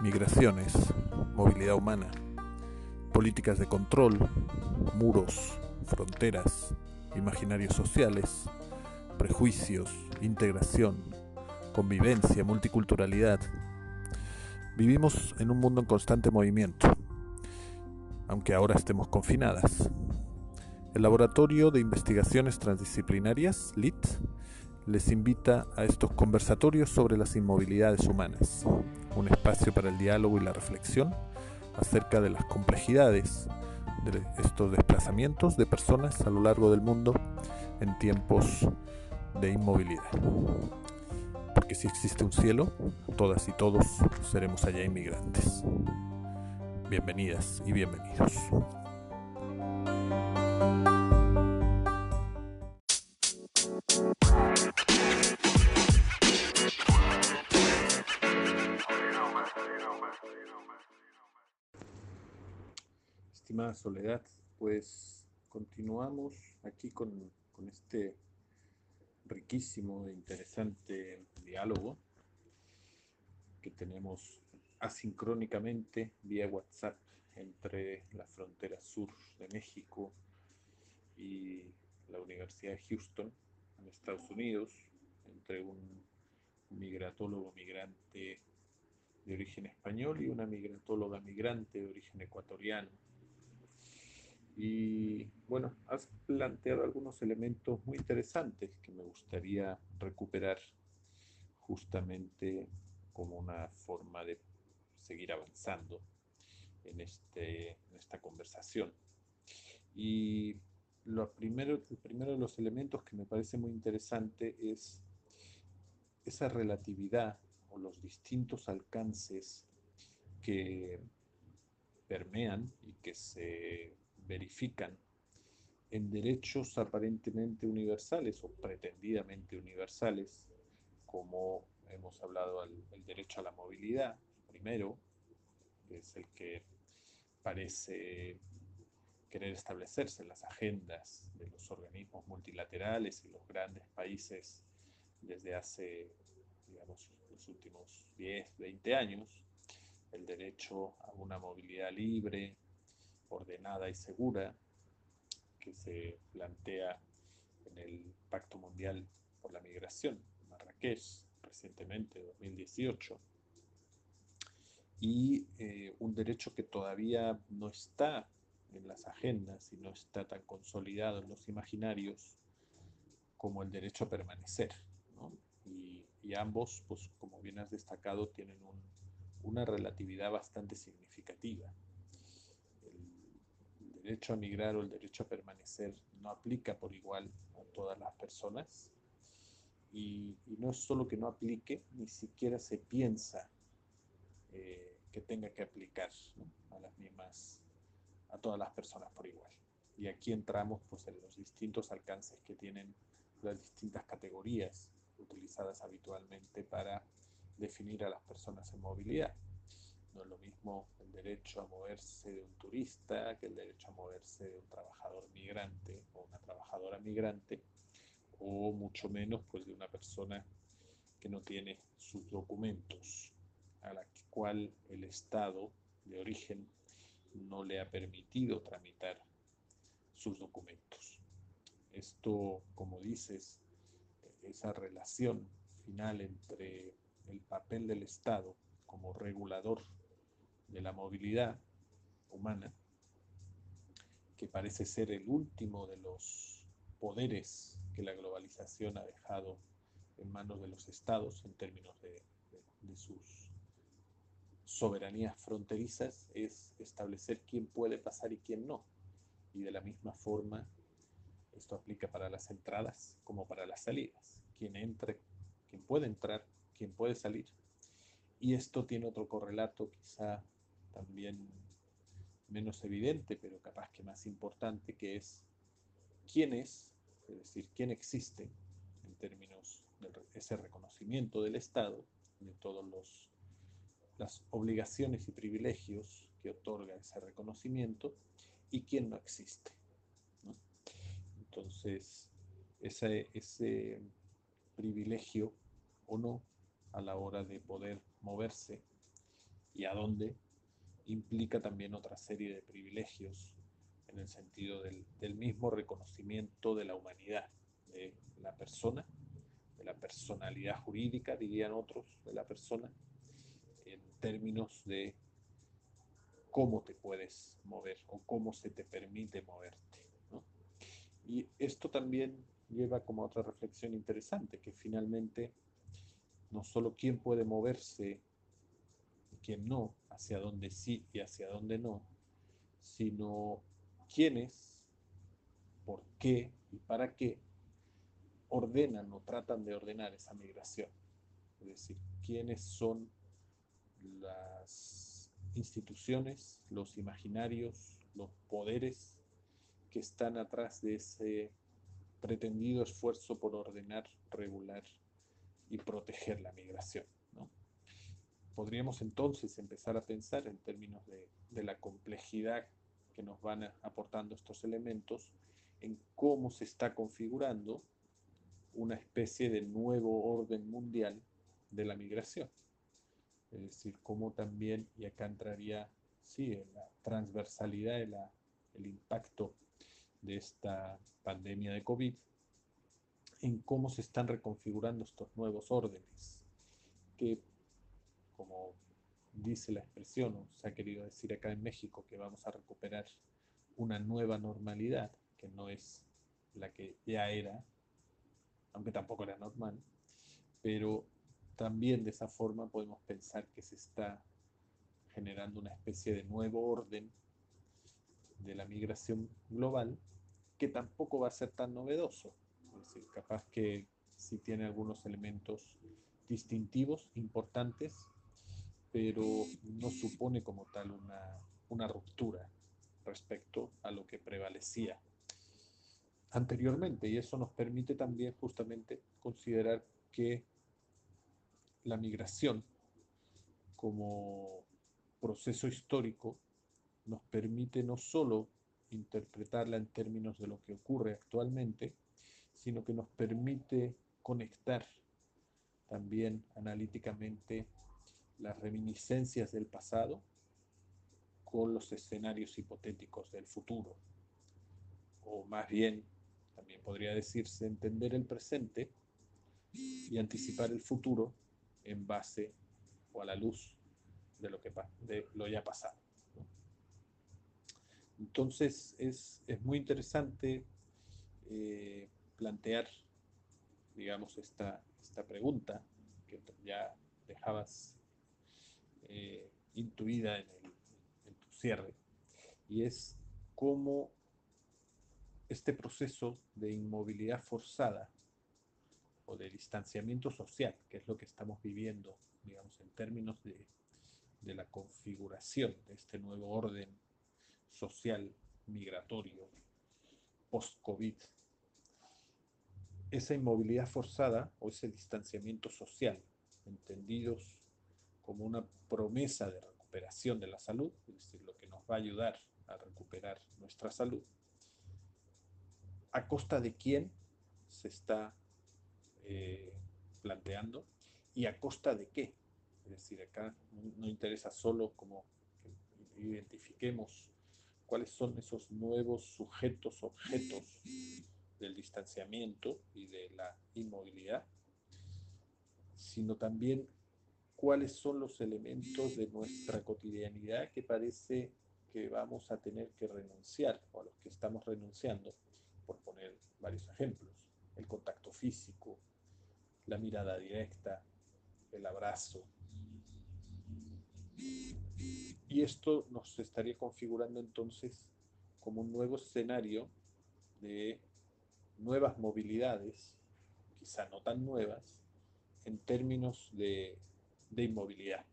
migraciones, movilidad humana, políticas de control, muros, fronteras, imaginarios sociales, prejuicios, integración, convivencia, multiculturalidad. Vivimos en un mundo en constante movimiento, aunque ahora estemos confinadas. El Laboratorio de Investigaciones Transdisciplinarias, LIT, les invita a estos conversatorios sobre las inmovilidades humanas, un espacio para el diálogo y la reflexión acerca de las complejidades de estos desplazamientos de personas a lo largo del mundo en tiempos de inmovilidad. Porque si existe un cielo, todas y todos seremos allá inmigrantes. Bienvenidas y bienvenidos. Soledad, pues continuamos aquí con, con este riquísimo e interesante diálogo que tenemos asincrónicamente vía WhatsApp entre la frontera sur de México y la Universidad de Houston en Estados Unidos, entre un migratólogo migrante de origen español y una migratóloga migrante de origen ecuatoriano. Y bueno, has planteado algunos elementos muy interesantes que me gustaría recuperar justamente como una forma de seguir avanzando en, este, en esta conversación. Y lo primero, el primero de los elementos que me parece muy interesante es esa relatividad o los distintos alcances que permean y que se verifican en derechos aparentemente universales o pretendidamente universales, como hemos hablado el derecho a la movilidad, primero, que es el que parece querer establecerse en las agendas de los organismos multilaterales y los grandes países desde hace, digamos, los últimos 10, 20 años, el derecho a una movilidad libre, ordenada y segura que se plantea en el Pacto Mundial por la Migración, Marrakech, recientemente, 2018, y eh, un derecho que todavía no está en las agendas y no está tan consolidado en los imaginarios como el derecho a permanecer. Y, ambos, pues como bien has destacado, tienen una relatividad bastante significativa derecho a migrar o el derecho a permanecer no aplica por igual a todas las personas. Y, no es solo que no aplique, ni siquiera se piensa eh, que tenga que aplicar a las mismas, a todas las personas por igual. Y aquí entramos pues en los distintos alcances que tienen las distintas categorías utilizadas habitualmente para definir a las personas en movilidad. No es lo mismo el derecho a moverse de un turista que el derecho a moverse de un trabajador migrante o una trabajadora migrante, o mucho menos pues de una persona que no tiene sus documentos, a la cual el Estado de origen no le ha permitido tramitar sus documentos. Esto, como dices, esa relación final entre el papel del Estado como regulador de la movilidad humana, que parece ser el último de los poderes que la globalización ha dejado en manos de los estados en términos de, sus soberanías fronterizas, es establecer quién puede pasar y quién no. Y de la misma forma, esto aplica para las entradas como para las salidas. Quién entre, quién puede entrar, quién puede salir. Y esto tiene otro correlato quizá también menos evidente, pero capaz que más importante, que es quién es, es decir, quién existe en términos de ese reconocimiento del Estado, de todas las obligaciones y privilegios que otorga ese reconocimiento, y quién no existe. Entonces, ese, ese privilegio o no a la hora de poder moverse y a dónde, implica también otra serie de privilegios en el sentido del, mismo reconocimiento de la humanidad, de la persona, de la personalidad jurídica, dirían otros, de la persona, en términos de cómo te puedes mover o cómo se te permite moverte. Y esto también lleva como otra reflexión interesante, que finalmente no solo quién puede moverse y quién no, hacia dónde sí y hacia dónde no, sino quiénes, por qué y para qué ordenan o tratan de ordenar esa migración. Es decir, quiénes son las instituciones, los imaginarios, los poderes que están atrás de ese pretendido esfuerzo por ordenar, regular y proteger la migración. Podríamos entonces empezar a pensar en términos de, la complejidad que nos van aportando estos elementos, en cómo se está configurando una especie de nuevo orden mundial de la migración. Es decir, cómo también, y acá entraría, sí, la transversalidad, el impacto de esta pandemia de COVID, en cómo se están reconfigurando estos nuevos órdenes, que como dice la expresión, o se ha querido decir acá en México, que vamos a recuperar una nueva normalidad, que no es la que ya era, aunque tampoco era normal, pero también de esa forma podemos pensar que se está generando una especie de nuevo orden de la migración global que tampoco va a ser tan novedoso. Es decir, capaz que sí tiene algunos elementos distintivos, importantes, pero no supone como tal una, una ruptura respecto a lo que prevalecía anteriormente. Y eso nos permite también justamente considerar que la migración como proceso histórico nos permite no solo interpretarla en términos de lo que ocurre actualmente, sino que nos permite conectar también analíticamente las reminiscencias del pasado con los escenarios hipotéticos del futuro. O más bien, también podría decirse entender el presente y anticipar el futuro en base o a la luz de lo, que, de lo ya pasado. Entonces es, muy interesante eh, plantear, digamos, esta, esta pregunta que ya dejabas eh, intuida en, en tu cierre, y es cómo este proceso de inmovilidad forzada o de distanciamiento social, que es lo que estamos viviendo, digamos, en términos de, de la configuración de este nuevo orden social migratorio post-COVID, esa inmovilidad forzada o ese distanciamiento social, entendidos como una promesa de recuperación de la salud, es decir, lo que nos va a ayudar a recuperar nuestra salud, a costa de quién se está eh, planteando y a costa de qué. Es decir, acá no interesa solo como que identifiquemos cuáles son esos nuevos sujetos, objetos del distanciamiento y de la inmovilidad, sino también cuáles son los elementos de nuestra cotidianidad que parece que vamos a tener que renunciar o a los que estamos renunciando, por poner varios ejemplos, el contacto físico, la mirada directa, el abrazo, y esto nos estaría configurando entonces como un nuevo escenario de nuevas movilidades, quizá no tan nuevas, en términos de, inmovilidad,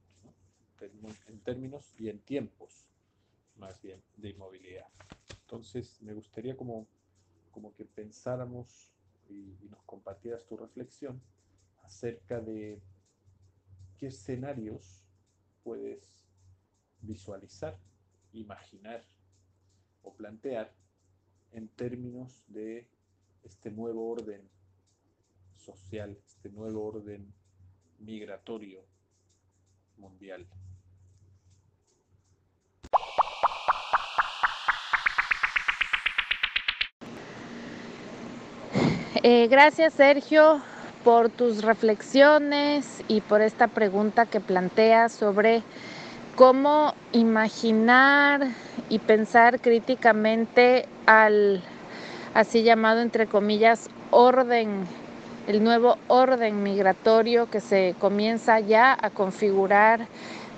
en términos y en tiempos más bien de inmovilidad. Entonces me gustaría como, como que pensáramos y nos compartieras tu reflexión acerca de qué escenarios puedes visualizar, imaginar o plantear en términos de este nuevo orden social, este nuevo orden migratorio mundial. Eh, gracias Sergio por tus reflexiones y por esta pregunta que planteas sobre cómo imaginar y pensar críticamente al así llamado entre comillas orden el nuevo orden migratorio que se comienza ya a configurar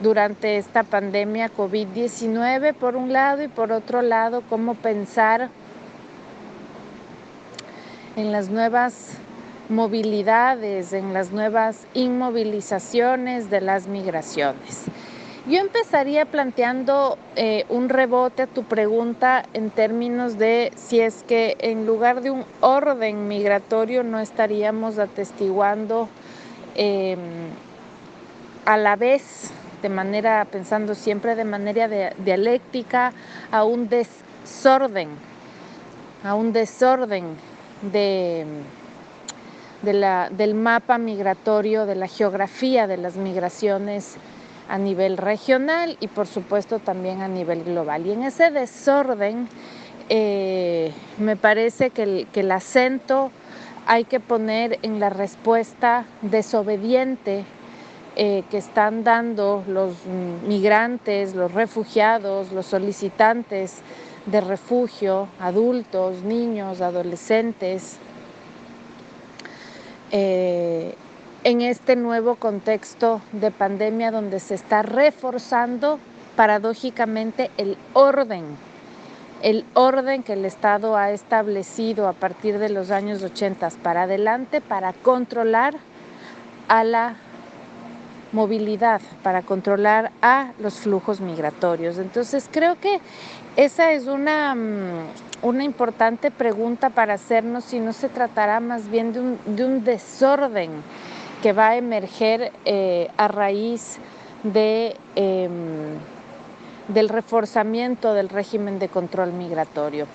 durante esta pandemia COVID-19 por un lado y por otro lado cómo pensar en las nuevas movilidades, en las nuevas inmovilizaciones de las migraciones. Yo empezaría planteando eh, un rebote a tu pregunta en términos de si es que en lugar de un orden migratorio no estaríamos atestiguando em, a la vez, de manera, pensando siempre de manera dialéctica, a un desorden, a un desorden de, del mapa migratorio, de la geografía de las migraciones a nivel regional y por supuesto también a nivel global. Y en ese desorden eh, me parece que el, que el acento hay que poner en la respuesta desobediente eh, que están dando los migrantes, los refugiados, los solicitantes de refugio, adultos, niños, adolescentes, eh, en este nuevo contexto de pandemia donde se está reforzando paradójicamente el orden, el orden que el Estado ha establecido a partir de los años 80 para adelante para controlar a la movilidad, para controlar a los flujos migratorios. Entonces creo que esa es una, mm, una importante pregunta para hacernos si no se tratará más bien de un, de un desorden que va a emerger eh, a raíz de, em, del reforzamiento del régimen de control migratorio.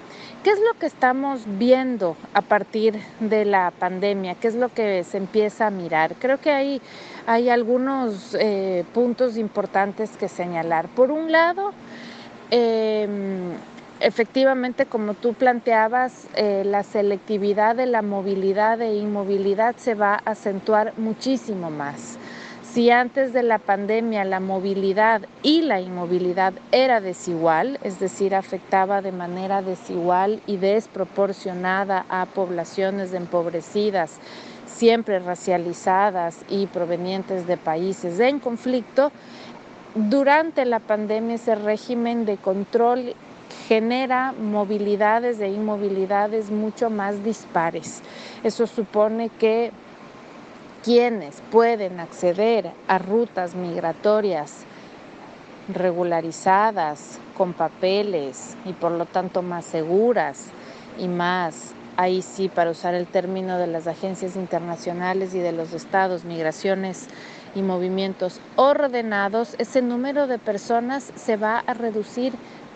¿Qué es lo que estamos viendo a partir de la pandemia? ¿Qué es lo que se empieza a mirar? Creo que hay, hay algunos eh, puntos importantes que señalar. Por un lado, em, efectivamente, como tú planteabas, eh, la selectividad de la movilidad e inmovilidad se va a acentuar muchísimo más. Si antes de la pandemia la movilidad y la inmovilidad era desigual, es decir, afectaba de manera desigual y desproporcionada a poblaciones empobrecidas, siempre racializadas y provenientes de países en conflicto, durante la pandemia ese régimen de control genera movilidades e inmovilidades mucho más dispares. Eso supone que quienes pueden acceder a rutas migratorias regularizadas, con papeles y por lo tanto más seguras y más, ahí sí, para usar el término de las agencias internacionales y de los estados, migraciones y movimientos ordenados, ese número de personas se va a reducir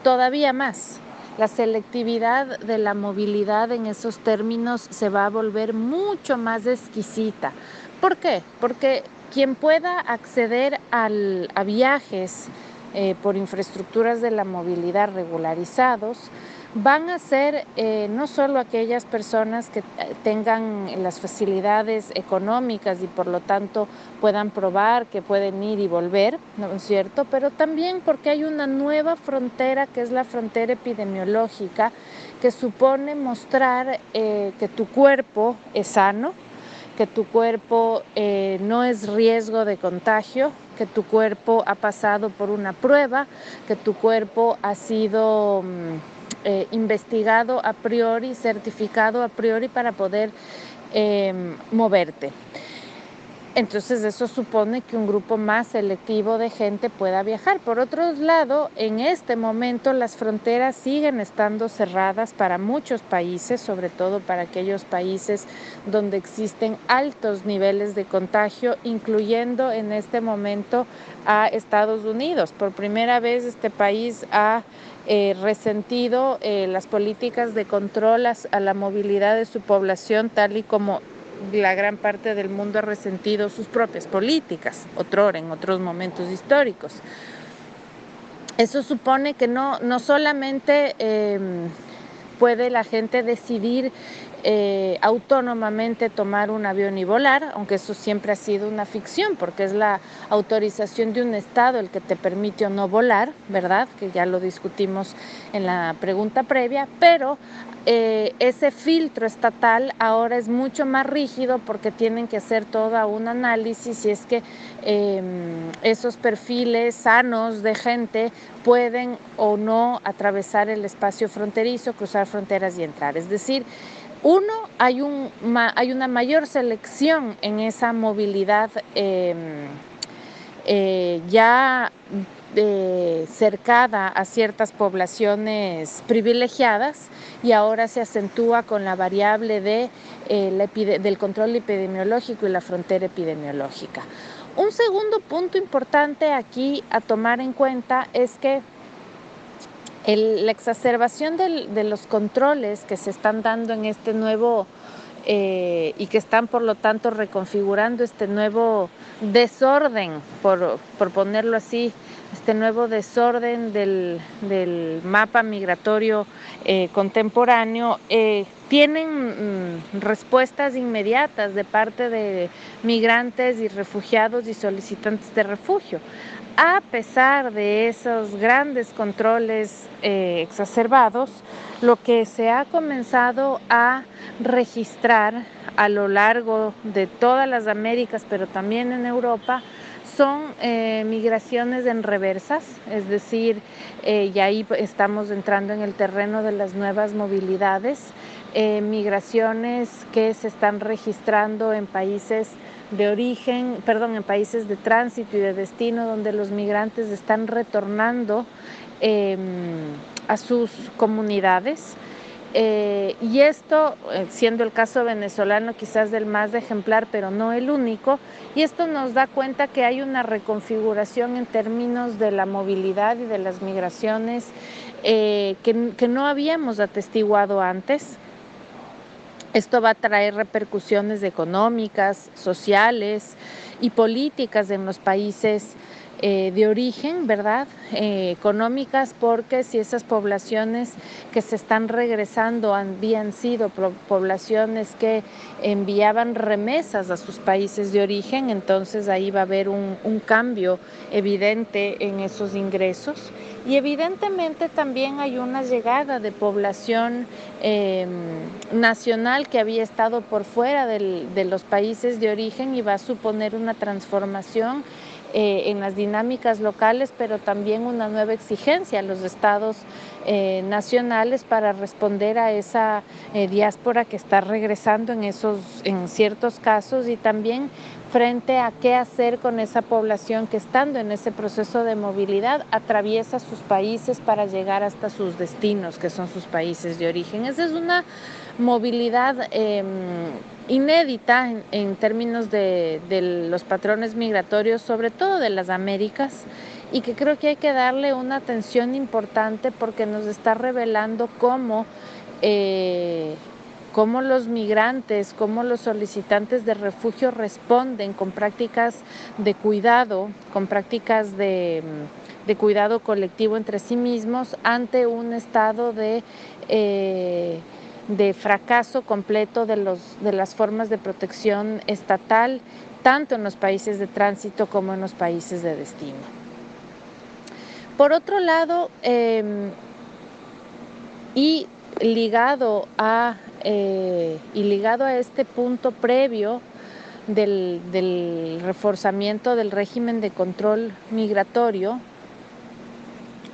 todavía más. La selectividad de la movilidad en esos términos se va a volver mucho más exquisita. ¿Por qué? Porque quien pueda acceder a viajes eh, por infraestructuras de la movilidad regularizados, van a ser eh, no solo aquellas personas que eh, tengan las facilidades económicas y por lo tanto puedan probar que pueden ir y volver, ¿no es cierto? Pero también porque hay una nueva frontera que es la frontera epidemiológica que supone mostrar eh, que tu cuerpo es sano, que tu cuerpo no es riesgo de contagio, que tu cuerpo ha pasado por una prueba, que tu cuerpo ha sido... Mm, eh, investigado a priori, certificado a priori para poder em, moverte. Entonces eso supone que un grupo más selectivo de gente pueda viajar. Por otro lado, en este momento las fronteras siguen estando cerradas para muchos países, sobre todo para aquellos países donde existen altos niveles de contagio, incluyendo en este momento a Estados Unidos. Por primera vez este país ha eh, resentido eh, las políticas de control a, la movilidad de su población, tal y como la gran parte del mundo ha resentido sus propias políticas, otrora, en otros momentos históricos. Eso supone que no, no solamente em, puede la gente decidir eh, autónomamente tomar un avión y volar, aunque eso siempre ha sido una ficción, porque es la autorización de un Estado el que te permite o no volar, ¿verdad? Que ya lo discutimos en la pregunta previa, pero eh, ese filtro estatal ahora es mucho más rígido porque tienen que hacer todo un análisis si es que em, esos perfiles sanos de gente pueden o no atravesar el espacio fronterizo, cruzar fronteras y entrar. Es decir, uno, hay, un, hay una mayor selección en esa movilidad em, eh, ya eh, cercada a ciertas poblaciones privilegiadas y ahora se acentúa con la variable eh, del control epidemiológico y la frontera epidemiológica. Un segundo punto importante aquí a tomar en cuenta es que la exacerbación de los controles que se están dando en este nuevo eh, y que están por lo tanto reconfigurando este nuevo desorden, por, ponerlo así, este nuevo desorden del, mapa migratorio eh, contemporáneo, eh, tienen mm, respuestas inmediatas de parte de migrantes y refugiados y solicitantes de refugio a pesar de esos grandes controles eh, exacerbados, lo que se ha comenzado a registrar a lo largo de todas las Américas, pero también en Europa, son eh, migraciones en reversas, es decir, eh, y ahí estamos entrando en el terreno de las nuevas movilidades, migraciones que se están registrando en países de origen, perdón, en países de tránsito y de destino donde los migrantes están retornando em, a sus comunidades. Eh, y esto, eh, siendo el caso venezolano quizás del más ejemplar, pero no el único, y esto nos da cuenta que hay una reconfiguración en términos de la movilidad y de las migraciones eh, que, que no habíamos atestiguado antes. Esto va a traer repercusiones económicas, sociales y políticas en los países eh, de origen, ¿verdad? Eh, económicas, porque si esas poblaciones que se están regresando habían sido poblaciones que enviaban remesas a sus países de origen, entonces ahí va a haber un, cambio evidente en esos ingresos. Y evidentemente también hay una llegada de población em, nacional que había estado por fuera de los países de origen y va a suponer una transformación eh, en las dinámicas locales, pero también una nueva exigencia a los estados eh, nacionales para responder a esa eh, diáspora que está regresando en, esos, en ciertos casos y también frente a qué hacer con esa población que estando en ese proceso de movilidad atraviesa sus países para llegar hasta sus destinos, que son sus países de origen. Esa es una movilidad em, inédita en, términos de, los patrones migratorios, sobre todo de las Américas, y que creo que hay que darle una atención importante porque nos está revelando cómo, eh, cómo los migrantes, cómo los solicitantes de refugio responden con prácticas de cuidado, con prácticas de, cuidado colectivo entre sí mismos ante un estado de... Eh, de fracaso completo de, los, de las formas de protección estatal, tanto en los países de tránsito como en los países de destino. Por otro lado, em, y ligado a eh, y ligado a este punto previo del, del reforzamiento del régimen de control migratorio,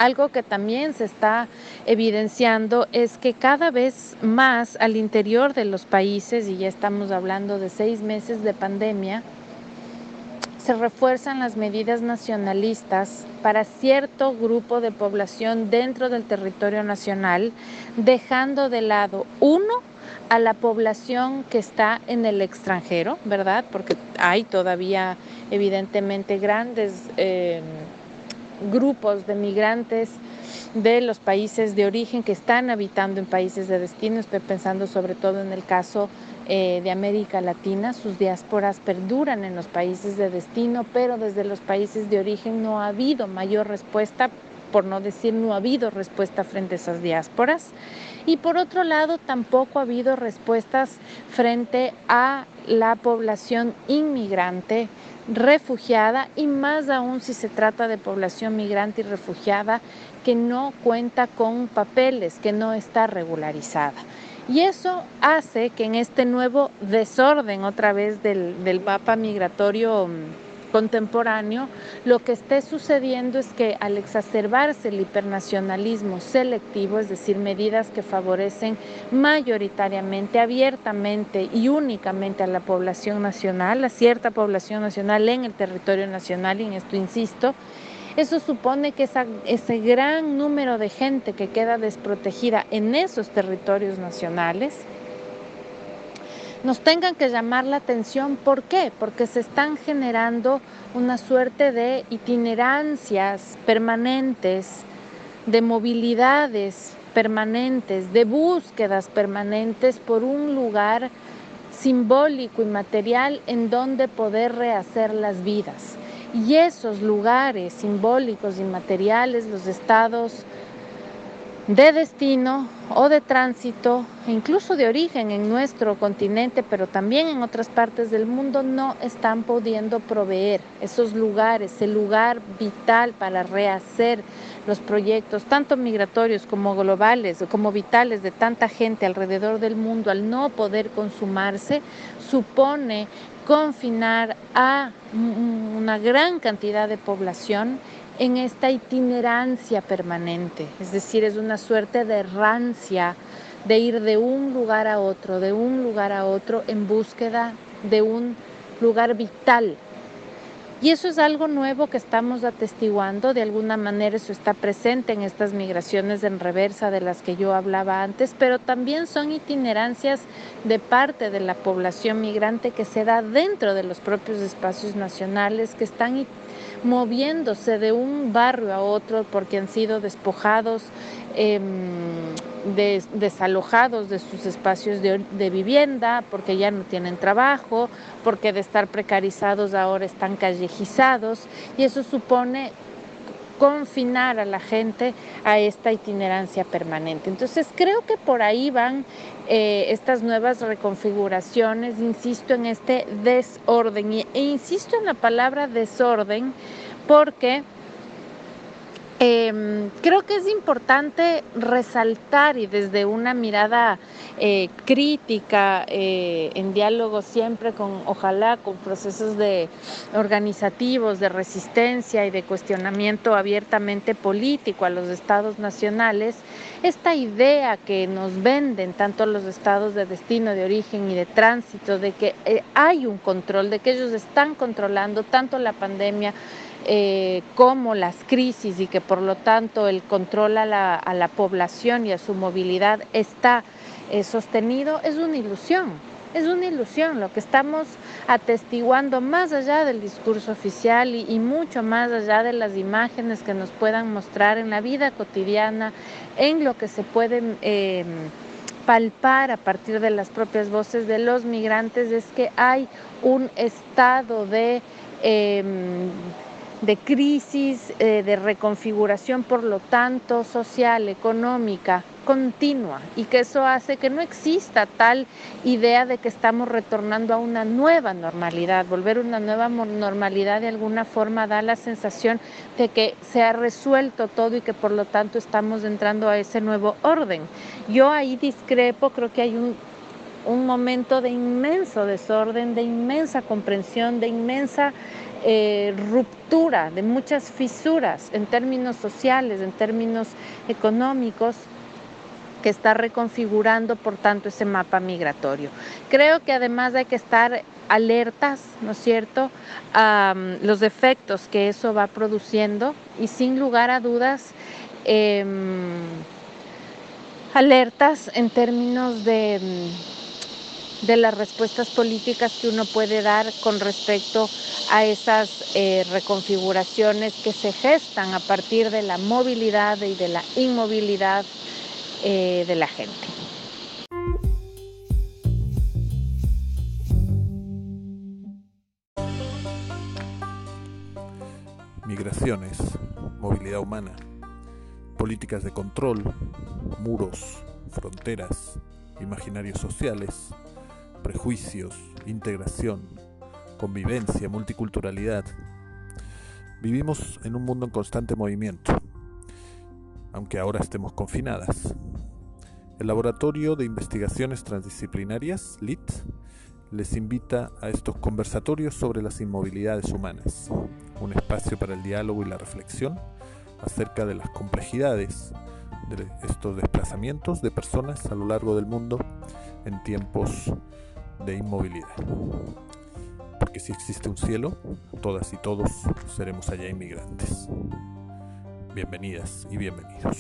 algo que también se está evidenciando es que cada vez más al interior de los países, y ya estamos hablando de seis meses de pandemia, se refuerzan las medidas nacionalistas para cierto grupo de población dentro del territorio nacional, dejando de lado, uno, a la población que está en el extranjero, ¿verdad? Porque hay todavía evidentemente grandes... Eh, grupos de migrantes de los países de origen que están habitando en países de destino. Estoy pensando sobre todo en el caso eh, de América Latina. Sus diásporas perduran en los países de destino, pero desde los países de origen no ha habido mayor respuesta por no decir no ha habido respuesta frente a esas diásporas. Y por otro lado, tampoco ha habido respuestas frente a la población inmigrante refugiada y más aún si se trata de población migrante y refugiada que no cuenta con papeles, que no está regularizada. Y eso hace que en este nuevo desorden otra vez del, del mapa migratorio mm, contemporáneo, lo que esté sucediendo es que al exacerbarse el hipernacionalismo selectivo, es decir, medidas que favorecen mayoritariamente, abiertamente y únicamente a la población nacional, a cierta población nacional en el territorio nacional, y en esto insisto, eso supone que ese gran número de gente que queda desprotegida en esos territorios nacionales nos tengan que llamar la atención. ¿Por qué? Porque se están generando una suerte de itinerancias permanentes, de movilidades permanentes, de búsquedas permanentes por un lugar simbólico y material en donde poder rehacer las vidas. Y esos lugares simbólicos y materiales, los estados de destino o de tránsito, incluso de origen en nuestro continente, pero también en otras partes del mundo, no están pudiendo proveer esos lugares, el lugar vital para rehacer los proyectos, tanto migratorios como globales, como vitales de tanta gente alrededor del mundo, al no poder consumarse, supone confinar a una gran cantidad de población en esta itinerancia permanente, es decir, es una suerte de rancia de ir de un lugar a otro, de un lugar a otro en búsqueda de un lugar vital. Y eso es algo nuevo que estamos atestiguando, de alguna manera eso está presente en estas migraciones en reversa de las que yo hablaba antes, pero también son itinerancias de parte de la población migrante que se da dentro de los propios espacios nacionales, que están moviéndose de un barrio a otro porque han sido despojados, em, desalojados de sus espacios de, de, vivienda, porque ya no tienen trabajo, porque de estar precarizados ahora están callejizados y eso supone confinar a la gente a esta itinerancia permanente. Entonces creo que por ahí van eh, estas nuevas reconfiguraciones, insisto en este desorden. E insisto en la palabra desorden porque Em, creo que es importante resaltar y desde una mirada eh, crítica, eh, en diálogo siempre con, ojalá, con procesos de organizativos, de resistencia y de cuestionamiento abiertamente político a los estados nacionales, esta idea que nos venden tanto los estados de destino, de origen y de tránsito, de que eh, hay un control, de que ellos están controlando tanto la pandemia, eh, como las crisis y que por lo tanto el control a la, población y a su movilidad está eh, sostenido, es una ilusión. Es una ilusión lo que estamos atestiguando más allá del discurso oficial y, mucho más allá de las imágenes que nos puedan mostrar en la vida cotidiana, en lo que se puede em, palpar a partir de las propias voces de los migrantes, es que hay un estado de em, de crisis, eh, de reconfiguración, por lo tanto, social, económica, continua, y que eso hace que no exista tal idea de que estamos retornando a una nueva normalidad. Volver a una nueva normalidad de alguna forma da la sensación de que se ha resuelto todo y que por lo tanto estamos entrando a ese nuevo orden. Yo ahí discrepo, creo que hay un, un momento de inmenso desorden, de inmensa comprensión, de inmensa eh, ruptura, de muchas fisuras en términos sociales, en términos económicos, que está reconfigurando, por tanto, ese mapa migratorio. Creo que además hay que estar alertas, ¿no es cierto?, a mm, los efectos que eso va produciendo y sin lugar a dudas, em, alertas en términos de mm, de las respuestas políticas que uno puede dar con respecto a esas eh, reconfiguraciones que se gestan a partir de la movilidad y de la inmovilidad eh, de la gente. Migraciones, movilidad humana, políticas de control, muros, fronteras, imaginarios sociales, prejuicios, integración, convivencia, multiculturalidad. Vivimos en un mundo en constante movimiento, aunque ahora estemos confinadas. El Laboratorio de Investigaciones Transdisciplinarias, LIT, les invita a estos conversatorios sobre las inmovilidades humanas, un espacio para el diálogo y la reflexión acerca de las complejidades de estos desplazamientos de personas a lo largo del mundo en tiempos de inmovilidad. Porque si existe un cielo, todas y todos seremos allá inmigrantes. Bienvenidas y bienvenidos.